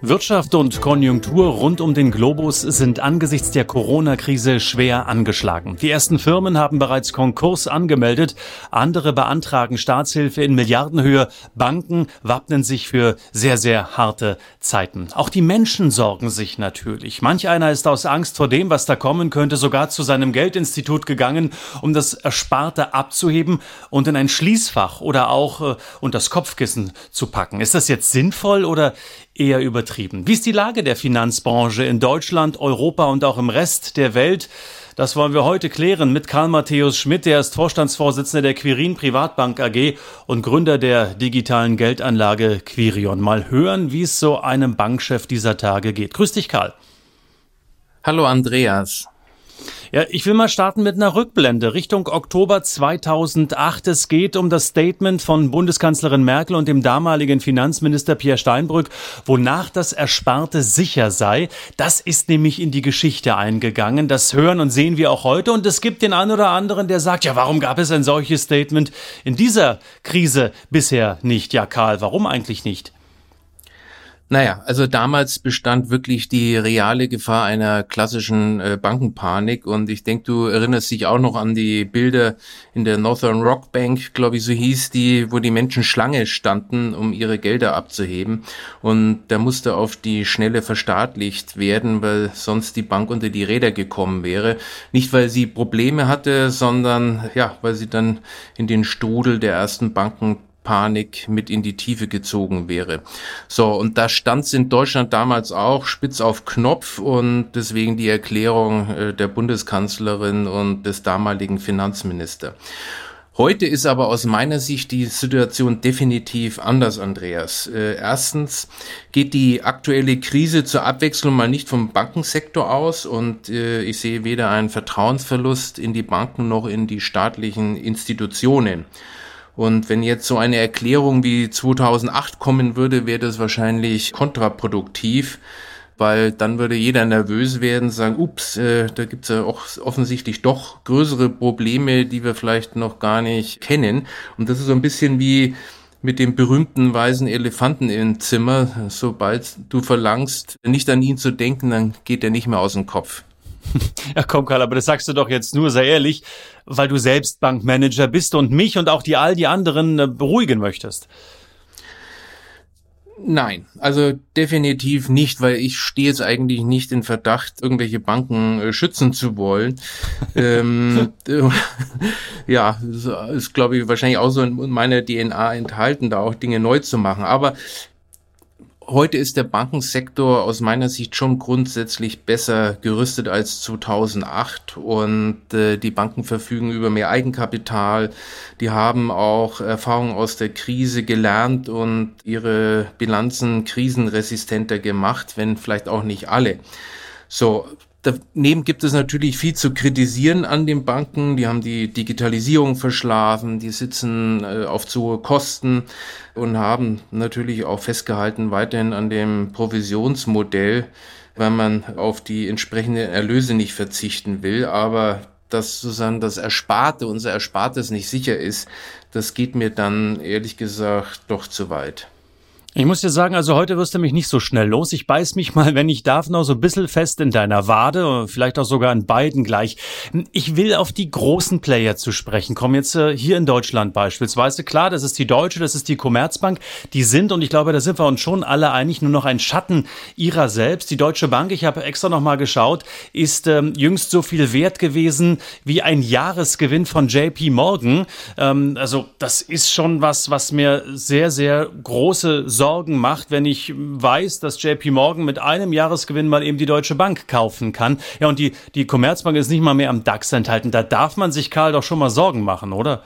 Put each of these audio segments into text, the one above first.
Wirtschaft und Konjunktur rund um den Globus sind angesichts der Corona-Krise schwer angeschlagen. Die ersten Firmen haben bereits Konkurs angemeldet, andere beantragen Staatshilfe in Milliardenhöhe, Banken wappnen sich für sehr, sehr harte Zeiten. Auch die Menschen sorgen sich natürlich. Manch einer ist aus Angst vor dem, was da kommen könnte, sogar zu seinem Geldinstitut gegangen, um das Ersparte abzuheben und in ein Schließfach oder auch äh, unter das Kopfkissen zu packen. Ist das jetzt sinnvoll oder eher übertrieben. Wie ist die Lage der Finanzbranche in Deutschland, Europa und auch im Rest der Welt? Das wollen wir heute klären mit Karl Matthäus Schmidt. Der ist Vorstandsvorsitzender der Quirin Privatbank AG und Gründer der digitalen Geldanlage Quirion. Mal hören, wie es so einem Bankchef dieser Tage geht. Grüß dich, Karl. Hallo, Andreas. Ja, ich will mal starten mit einer Rückblende Richtung Oktober 2008. Es geht um das Statement von Bundeskanzlerin Merkel und dem damaligen Finanzminister Pierre Steinbrück, wonach das Ersparte sicher sei. Das ist nämlich in die Geschichte eingegangen. Das hören und sehen wir auch heute. Und es gibt den einen oder anderen, der sagt, ja, warum gab es ein solches Statement in dieser Krise bisher nicht? Ja, Karl, warum eigentlich nicht? Naja, also damals bestand wirklich die reale Gefahr einer klassischen äh, Bankenpanik und ich denke, du erinnerst dich auch noch an die Bilder in der Northern Rock Bank, glaube ich, so hieß die, wo die Menschen Schlange standen, um ihre Gelder abzuheben und da musste auf die Schnelle verstaatlicht werden, weil sonst die Bank unter die Räder gekommen wäre. Nicht, weil sie Probleme hatte, sondern ja, weil sie dann in den Strudel der ersten Banken Panik mit in die Tiefe gezogen wäre. So, und da stand es in Deutschland damals auch spitz auf Knopf und deswegen die Erklärung äh, der Bundeskanzlerin und des damaligen Finanzministers. Heute ist aber aus meiner Sicht die Situation definitiv anders, Andreas. Äh, erstens geht die aktuelle Krise zur Abwechslung mal nicht vom Bankensektor aus und äh, ich sehe weder einen Vertrauensverlust in die Banken noch in die staatlichen Institutionen. Und wenn jetzt so eine Erklärung wie 2008 kommen würde, wäre das wahrscheinlich kontraproduktiv, weil dann würde jeder nervös werden, sagen, ups, äh, da gibt's ja auch offensichtlich doch größere Probleme, die wir vielleicht noch gar nicht kennen. Und das ist so ein bisschen wie mit dem berühmten weißen Elefanten im Zimmer. Sobald du verlangst, nicht an ihn zu denken, dann geht er nicht mehr aus dem Kopf. Ja, komm, Karl, aber das sagst du doch jetzt nur sehr ehrlich, weil du selbst Bankmanager bist und mich und auch die all die anderen äh, beruhigen möchtest. Nein, also definitiv nicht, weil ich stehe jetzt eigentlich nicht in Verdacht, irgendwelche Banken äh, schützen zu wollen. ähm, äh, ja, ist, ist glaube ich wahrscheinlich auch so in meiner DNA enthalten, da auch Dinge neu zu machen. Aber Heute ist der Bankensektor aus meiner Sicht schon grundsätzlich besser gerüstet als 2008 und äh, die Banken verfügen über mehr Eigenkapital. Die haben auch Erfahrungen aus der Krise gelernt und ihre Bilanzen krisenresistenter gemacht, wenn vielleicht auch nicht alle. So, Daneben gibt es natürlich viel zu kritisieren an den Banken. Die haben die Digitalisierung verschlafen, die sitzen äh, auf zu hohe Kosten und haben natürlich auch festgehalten weiterhin an dem Provisionsmodell, weil man auf die entsprechenden Erlöse nicht verzichten will. Aber dass sozusagen das Ersparte, unser Erspartes nicht sicher ist, das geht mir dann ehrlich gesagt doch zu weit. Ich muss dir sagen, also heute wirst du mich nicht so schnell los. Ich beiß mich mal, wenn ich darf, noch so ein bisschen fest in deiner Wade, vielleicht auch sogar in beiden gleich. Ich will auf die großen Player zu sprechen kommen. Jetzt äh, hier in Deutschland beispielsweise. Klar, das ist die Deutsche, das ist die Commerzbank. Die sind, und ich glaube, da sind wir uns schon alle einig, nur noch ein Schatten ihrer selbst. Die Deutsche Bank, ich habe extra noch mal geschaut, ist ähm, jüngst so viel wert gewesen wie ein Jahresgewinn von JP Morgan. Ähm, also das ist schon was, was mir sehr, sehr große Sorgen macht, wenn ich weiß, dass JP Morgan mit einem Jahresgewinn mal eben die Deutsche Bank kaufen kann. Ja, und die, die Commerzbank ist nicht mal mehr am DAX enthalten. Da darf man sich, Karl, doch schon mal Sorgen machen, oder?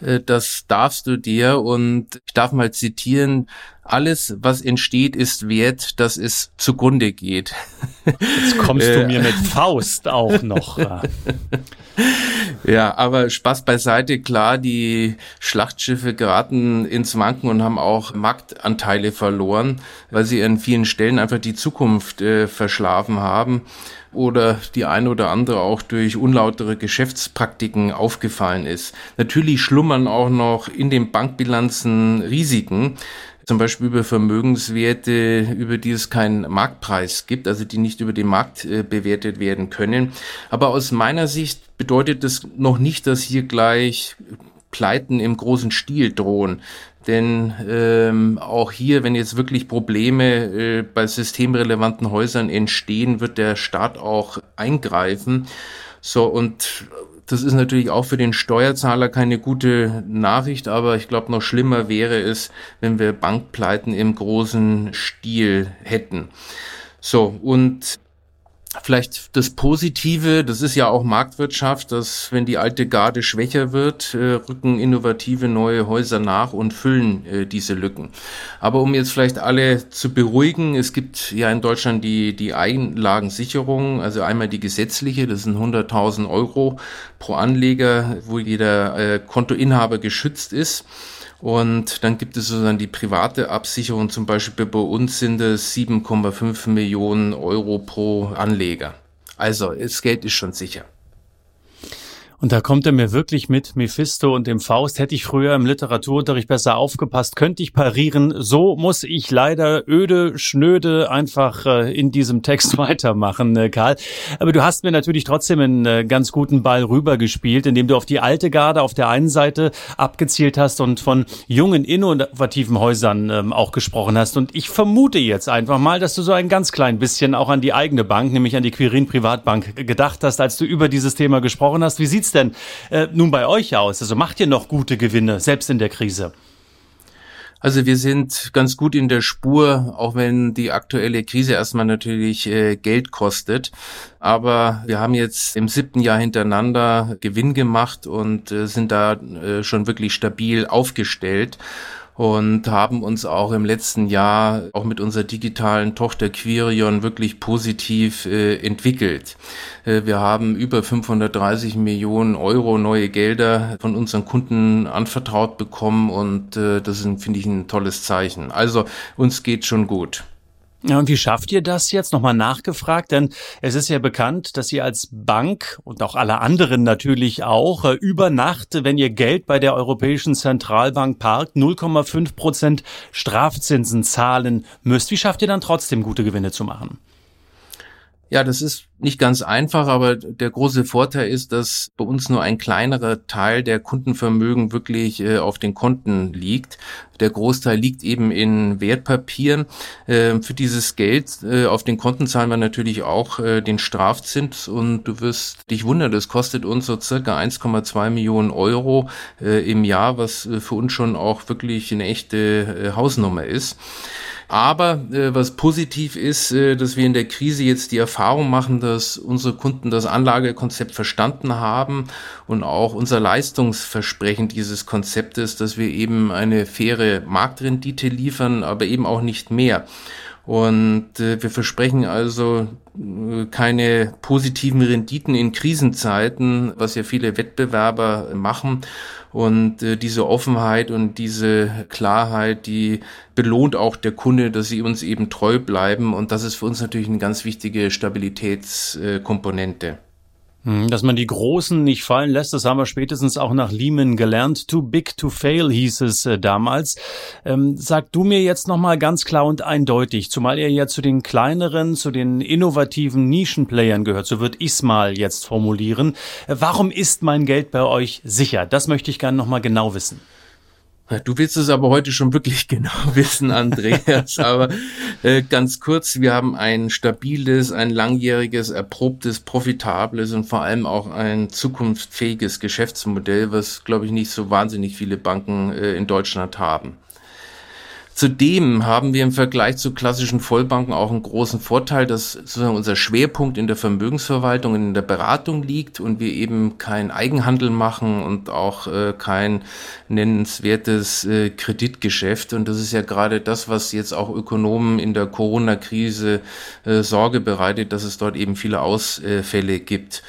Äh, das darfst du dir und ich darf mal zitieren alles, was entsteht, ist wert, dass es zugrunde geht. Jetzt kommst du äh. mir mit Faust auch noch. ja, aber Spaß beiseite, klar, die Schlachtschiffe geraten ins Wanken und haben auch Marktanteile verloren, weil sie an vielen Stellen einfach die Zukunft äh, verschlafen haben oder die eine oder andere auch durch unlautere Geschäftspraktiken aufgefallen ist. Natürlich schlummern auch noch in den Bankbilanzen Risiken zum Beispiel über Vermögenswerte, über die es keinen Marktpreis gibt, also die nicht über den Markt äh, bewertet werden können. Aber aus meiner Sicht bedeutet das noch nicht, dass hier gleich Pleiten im großen Stil drohen. Denn ähm, auch hier, wenn jetzt wirklich Probleme äh, bei systemrelevanten Häusern entstehen, wird der Staat auch eingreifen. So, und das ist natürlich auch für den Steuerzahler keine gute Nachricht, aber ich glaube, noch schlimmer wäre es, wenn wir Bankpleiten im großen Stil hätten. So, und Vielleicht das Positive, das ist ja auch Marktwirtschaft, dass wenn die alte Garde schwächer wird, äh, rücken innovative neue Häuser nach und füllen äh, diese Lücken. Aber um jetzt vielleicht alle zu beruhigen, es gibt ja in Deutschland die, die Einlagensicherung, also einmal die gesetzliche, das sind 100.000 Euro pro Anleger, wo jeder äh, Kontoinhaber geschützt ist. Und dann gibt es sozusagen die private Absicherung. Zum Beispiel bei uns sind es 7,5 Millionen Euro pro Anleger. Also das Geld ist schon sicher. Und da kommt er mir wirklich mit Mephisto und dem Faust. Hätte ich früher im Literaturunterricht besser aufgepasst, könnte ich parieren. So muss ich leider öde, schnöde einfach äh, in diesem Text weitermachen, äh, Karl. Aber du hast mir natürlich trotzdem einen äh, ganz guten Ball rübergespielt, indem du auf die alte Garde auf der einen Seite abgezielt hast und von jungen, innovativen Häusern ähm, auch gesprochen hast. Und ich vermute jetzt einfach mal, dass du so ein ganz klein bisschen auch an die eigene Bank, nämlich an die Quirin Privatbank gedacht hast, als du über dieses Thema gesprochen hast. Wie sieht's denn äh, nun bei euch aus? Also macht ihr noch gute Gewinne, selbst in der Krise? Also wir sind ganz gut in der Spur, auch wenn die aktuelle Krise erstmal natürlich äh, Geld kostet. Aber wir haben jetzt im siebten Jahr hintereinander Gewinn gemacht und äh, sind da äh, schon wirklich stabil aufgestellt und haben uns auch im letzten Jahr auch mit unserer digitalen Tochter Quirion wirklich positiv äh, entwickelt. Äh, wir haben über 530 Millionen Euro neue Gelder von unseren Kunden anvertraut bekommen und äh, das ist, finde ich, ein tolles Zeichen. Also uns geht schon gut. Ja, und wie schafft ihr das jetzt? Nochmal nachgefragt, denn es ist ja bekannt, dass ihr als Bank und auch alle anderen natürlich auch äh, über Nacht, wenn ihr Geld bei der Europäischen Zentralbank parkt, 0,5 Prozent Strafzinsen zahlen müsst. Wie schafft ihr dann trotzdem gute Gewinne zu machen? Ja, das ist nicht ganz einfach, aber der große Vorteil ist, dass bei uns nur ein kleinerer Teil der Kundenvermögen wirklich äh, auf den Konten liegt. Der Großteil liegt eben in Wertpapieren. Äh, für dieses Geld äh, auf den Konten zahlen wir natürlich auch äh, den Strafzins und du wirst dich wundern, das kostet uns so circa 1,2 Millionen Euro äh, im Jahr, was äh, für uns schon auch wirklich eine echte Hausnummer ist. Aber äh, was positiv ist, äh, dass wir in der Krise jetzt die Erfahrung machen, dass unsere Kunden das Anlagekonzept verstanden haben und auch unser Leistungsversprechen dieses Konzeptes, dass wir eben eine faire Marktrendite liefern, aber eben auch nicht mehr. Und äh, wir versprechen also äh, keine positiven Renditen in Krisenzeiten, was ja viele Wettbewerber machen. Und äh, diese Offenheit und diese Klarheit, die belohnt auch der Kunde, dass sie uns eben treu bleiben. Und das ist für uns natürlich eine ganz wichtige Stabilitätskomponente. Hm, dass man die Großen nicht fallen lässt, das haben wir spätestens auch nach Lehman gelernt. Too big to fail hieß es äh, damals. Ähm, sag du mir jetzt nochmal ganz klar und eindeutig, zumal ihr ja zu den kleineren, zu den innovativen Nischenplayern gehört, so würde ich's mal jetzt formulieren. Äh, warum ist mein Geld bei euch sicher? Das möchte ich gerne nochmal genau wissen. Du willst es aber heute schon wirklich genau wissen, Andreas. aber äh, ganz kurz, wir haben ein stabiles, ein langjähriges, erprobtes, profitables und vor allem auch ein zukunftsfähiges Geschäftsmodell, was, glaube ich, nicht so wahnsinnig viele Banken äh, in Deutschland haben. Zudem haben wir im Vergleich zu klassischen Vollbanken auch einen großen Vorteil, dass sozusagen unser Schwerpunkt in der Vermögensverwaltung und in der Beratung liegt und wir eben kein Eigenhandel machen und auch äh, kein nennenswertes äh, Kreditgeschäft. Und das ist ja gerade das, was jetzt auch Ökonomen in der Corona-Krise äh, Sorge bereitet, dass es dort eben viele Ausfälle gibt.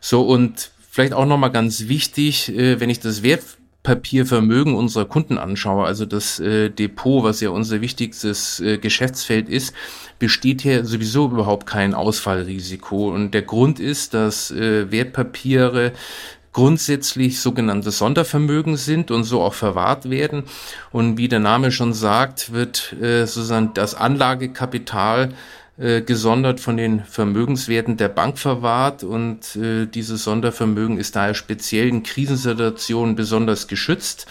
So und vielleicht auch nochmal ganz wichtig, äh, wenn ich das Wert Wertpapiervermögen unserer Kunden anschaue, also das äh, Depot, was ja unser wichtigstes äh, Geschäftsfeld ist, besteht hier sowieso überhaupt kein Ausfallrisiko. Und der Grund ist, dass äh, Wertpapiere grundsätzlich sogenannte Sondervermögen sind und so auch verwahrt werden. Und wie der Name schon sagt, wird äh, sozusagen das Anlagekapital äh, gesondert von den Vermögenswerten der Bank verwahrt und äh, dieses Sondervermögen ist daher speziell in Krisensituationen besonders geschützt.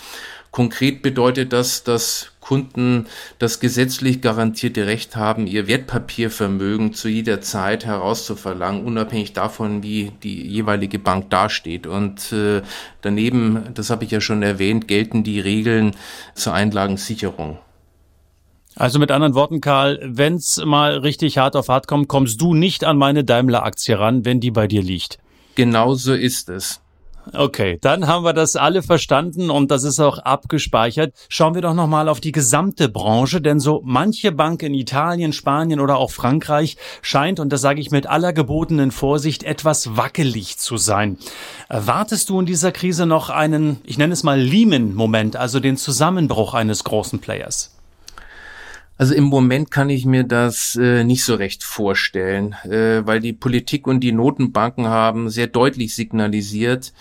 Konkret bedeutet das, dass Kunden das gesetzlich garantierte Recht haben, ihr Wertpapiervermögen zu jeder Zeit herauszuverlangen, unabhängig davon, wie die jeweilige Bank dasteht. Und äh, daneben, das habe ich ja schon erwähnt, gelten die Regeln zur Einlagensicherung. Also mit anderen Worten, Karl, wenn's mal richtig hart auf hart kommt, kommst du nicht an meine Daimler-Aktie ran, wenn die bei dir liegt. Genauso ist es. Okay, dann haben wir das alle verstanden und das ist auch abgespeichert. Schauen wir doch nochmal auf die gesamte Branche, denn so manche Bank in Italien, Spanien oder auch Frankreich scheint, und das sage ich mit aller gebotenen Vorsicht, etwas wackelig zu sein. Erwartest du in dieser Krise noch einen, ich nenne es mal Lehman-Moment, also den Zusammenbruch eines großen Players? Also im Moment kann ich mir das äh, nicht so recht vorstellen, äh, weil die Politik und die Notenbanken haben sehr deutlich signalisiert,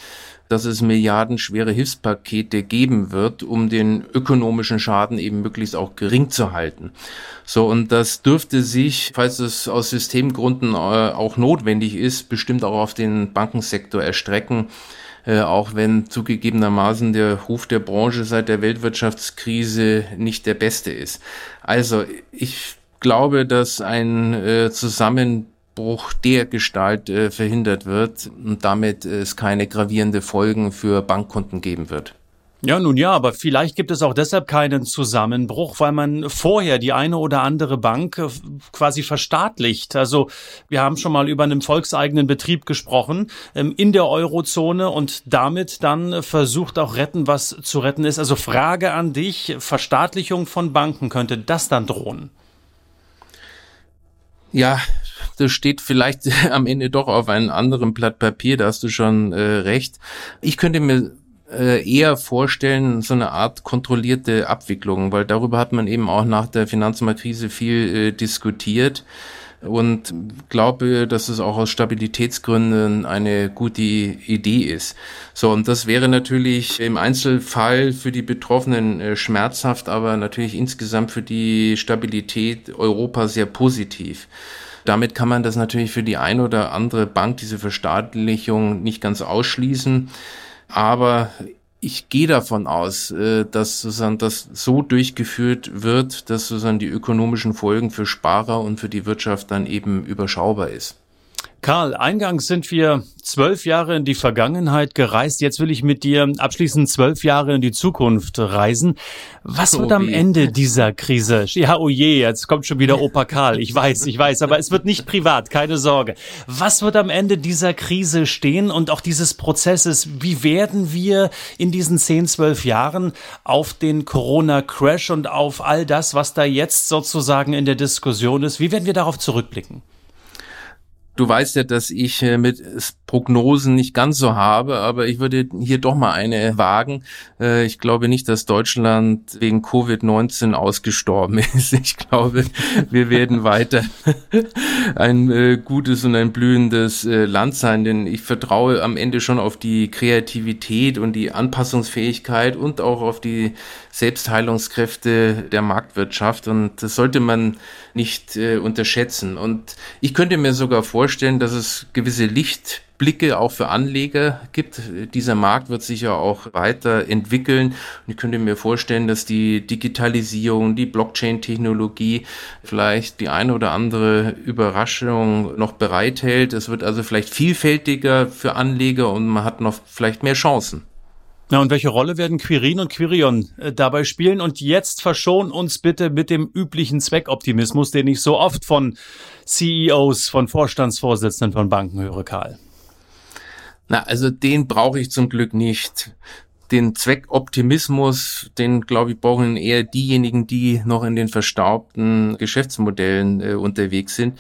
dass es milliardenschwere Hilfspakete geben wird, um den ökonomischen Schaden eben möglichst auch gering zu halten. So, und das dürfte sich, falls es aus Systemgründen äh, auch notwendig ist, bestimmt auch auf den Bankensektor erstrecken. Äh, auch wenn zugegebenermaßen der Ruf der Branche seit der Weltwirtschaftskrise nicht der beste ist. Also ich glaube, dass ein äh, Zusammenbruch der Gestalt äh, verhindert wird und damit es keine gravierende Folgen für Bankkunden geben wird. Ja, nun ja, aber vielleicht gibt es auch deshalb keinen Zusammenbruch, weil man vorher die eine oder andere Bank äh, quasi verstaatlicht. Also wir haben schon mal über einen volkseigenen Betrieb gesprochen ähm, in der Eurozone und damit dann versucht auch retten, was zu retten ist. Also Frage an dich, Verstaatlichung von Banken, könnte das dann drohen? Ja, das steht vielleicht am Ende doch auf einem anderen Blatt Papier, da hast du schon äh, recht. Ich könnte mir äh, eher vorstellen, so eine Art kontrollierte Abwicklung, weil darüber hat man eben auch nach der Finanzmarktkrise viel äh, diskutiert und glaube, dass es auch aus Stabilitätsgründen eine gute Idee ist. So, und das wäre natürlich im Einzelfall für die Betroffenen äh, schmerzhaft, aber natürlich insgesamt für die Stabilität Europa sehr positiv. Damit kann man das natürlich für die ein oder andere Bank, diese Verstaatlichung, nicht ganz ausschließen. Aber ich gehe davon aus, äh, dass sozusagen das so durchgeführt wird, dass sozusagen die ökonomischen Folgen für Sparer und für die Wirtschaft dann eben überschaubar ist. Karl, eingangs sind wir zwölf Jahre in die Vergangenheit gereist. Jetzt will ich mit dir abschließend zwölf Jahre in die Zukunft reisen. Was wird oh am Ende dieser Krise? Ja, oh je, jetzt kommt schon wieder Opa Karl. Ich weiß, ich weiß, aber es wird nicht privat, keine Sorge. Was wird am Ende dieser Krise stehen und auch dieses Prozesses? Wie werden wir in diesen zehn, zwölf Jahren auf den Corona-Crash und auf all das, was da jetzt sozusagen in der Diskussion ist, wie werden wir darauf zurückblicken? Du weißt ja, dass ich äh, mit Prognosen nicht ganz so habe, aber ich würde hier doch mal eine wagen. Äh, ich glaube nicht, dass Deutschland wegen Covid-19 ausgestorben ist. Ich glaube, wir werden weiter ein äh, gutes und ein blühendes Land sein, denn ich vertraue am Ende schon auf die Kreativität und die Anpassungsfähigkeit und auch auf die Selbstheilungskräfte der Marktwirtschaft und das sollte man nicht unterschätzen. Und ich könnte mir sogar vorstellen, vorstellen, dass es gewisse Lichtblicke auch für Anleger gibt. Dieser Markt wird sich ja auch weiterentwickeln. Und ich könnte mir vorstellen, dass die Digitalisierung, die Blockchain-Technologie vielleicht die eine oder andere Überraschung noch bereithält. Es wird also vielleicht vielfältiger für Anleger und man hat noch vielleicht mehr Chancen. Na, und welche Rolle werden Quirin und Quirion äh, dabei spielen? Und jetzt verschon uns bitte mit dem üblichen Zweckoptimismus, den ich so oft von CEOs, von Vorstandsvorsitzenden von Banken höre, Karl. Na, also den brauche ich zum Glück nicht den Zweckoptimismus, den glaube ich brauchen eher diejenigen, die noch in den verstaubten Geschäftsmodellen äh, unterwegs sind.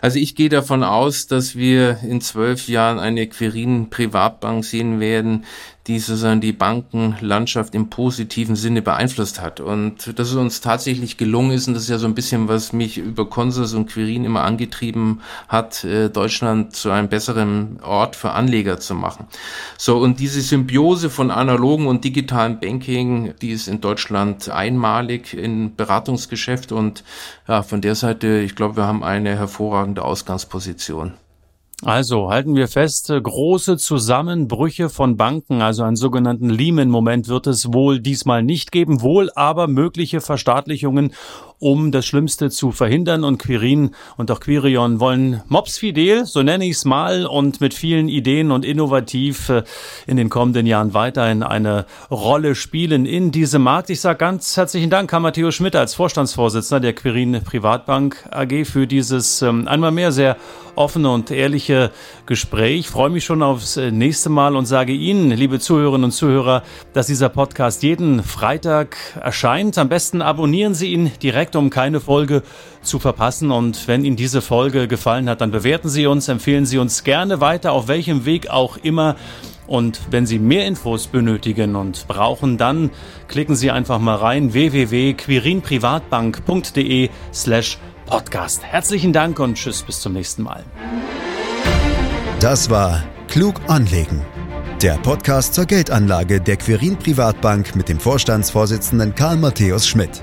Also ich gehe davon aus, dass wir in zwölf Jahren eine Querin Privatbank sehen werden, die sozusagen die Bankenlandschaft im positiven Sinne beeinflusst hat. Und dass es uns tatsächlich gelungen ist, und das ist ja so ein bisschen, was mich über Consus und Quirin immer angetrieben hat, äh, Deutschland zu einem besseren Ort für Anleger zu machen. So, und diese Symbiose von analogen und digitalen Banking, die ist in Deutschland einmalig im Beratungsgeschäft und ja, von der Seite, ich glaube, wir haben eine hervorragende Ausgangsposition. Also halten wir fest, äh, große Zusammenbrüche von Banken, also einen sogenannten Lehman-Moment wird es wohl diesmal nicht geben, wohl aber mögliche Verstaatlichungen um das Schlimmste zu verhindern. Und Quirin und auch Quirion wollen Mops fidel, so nenne ich es mal, und mit vielen Ideen und innovativ äh, in den kommenden Jahren weiterhin eine Rolle spielen in diesem Markt. Ich sage ganz herzlichen Dank, Herr Matteo Schmidt, als Vorstandsvorsitzender der Quirin Privatbank AG für dieses ähm, einmal mehr sehr offene und ehrliche Gespräch. Ich freue mich schon aufs äh, nächste Mal und sage Ihnen, liebe Zuhörerinnen und Zuhörer, dass dieser Podcast jeden Freitag erscheint. Am besten abonnieren Sie ihn direkt direkt, um keine Folge zu verpassen. Und wenn Ihnen diese Folge gefallen hat, dann bewerten Sie uns, empfehlen Sie uns gerne weiter, auf welchem Weg auch immer. Und wenn Sie mehr Infos benötigen und brauchen, dann klicken Sie einfach mal rein www.quirinprivatbank.de slash podcast. Herzlichen Dank und tschüss bis zum nächsten Mal. Das war Klug anlegen. Der Podcast zur Geldanlage der Quirin Privatbank mit dem Vorstandsvorsitzenden Karl Matthäus Schmidt.